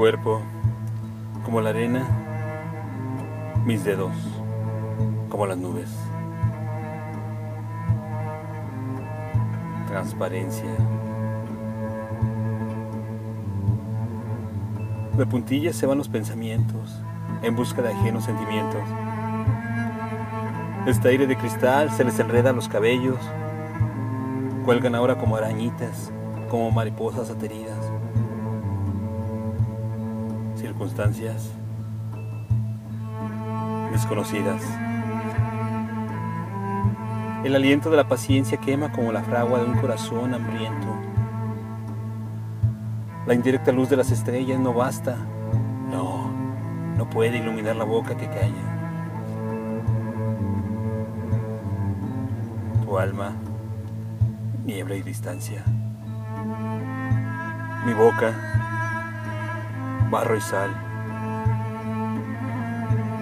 cuerpo como la arena, mis dedos como las nubes. Transparencia. De puntillas se van los pensamientos en busca de ajenos sentimientos. Este aire de cristal se les enreda los cabellos, cuelgan ahora como arañitas, como mariposas ateridas. Circunstancias desconocidas. El aliento de la paciencia quema como la fragua de un corazón hambriento. La indirecta luz de las estrellas no basta, no, no puede iluminar la boca que calla. Tu alma, niebla y distancia. Mi boca, barro y sal.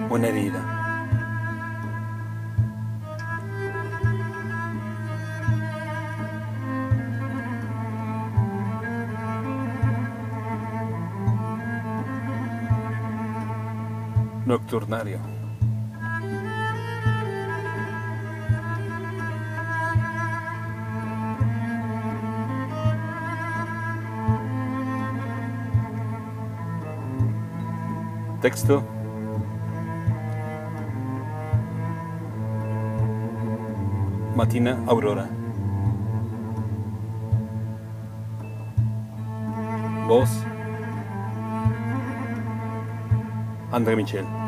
Una herida. Nocturnario. Texto. Matina Aurora. Voz. André Michel.